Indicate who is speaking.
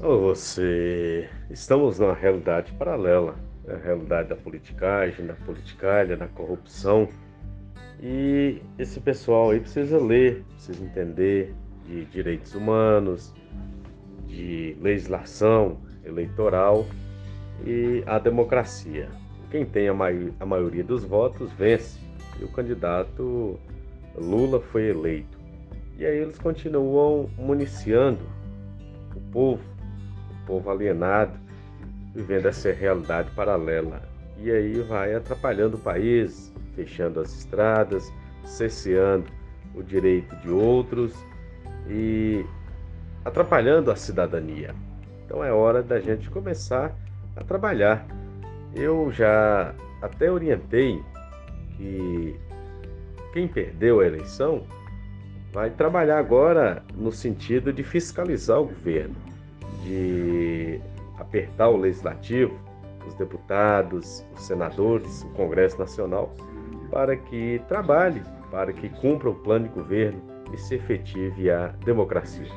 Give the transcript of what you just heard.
Speaker 1: Ou você. Estamos numa realidade paralela é a realidade da politicagem, da politicalha, da corrupção. E esse pessoal aí precisa ler, precisa entender de direitos humanos, de legislação eleitoral e a democracia. Quem tem a, a maioria dos votos vence. E o candidato Lula foi eleito. E aí eles continuam municiando o povo, povo alienado, vivendo essa realidade paralela. E aí vai atrapalhando o país, fechando as estradas, cesseando o direito de outros e atrapalhando a cidadania. Então é hora da gente começar a trabalhar. Eu já até orientei que quem perdeu a eleição vai trabalhar agora no sentido de fiscalizar o governo, de apertar o legislativo, os deputados, os senadores, o Congresso Nacional, para que trabalhe, para que cumpra o plano de governo e se efetive a democracia.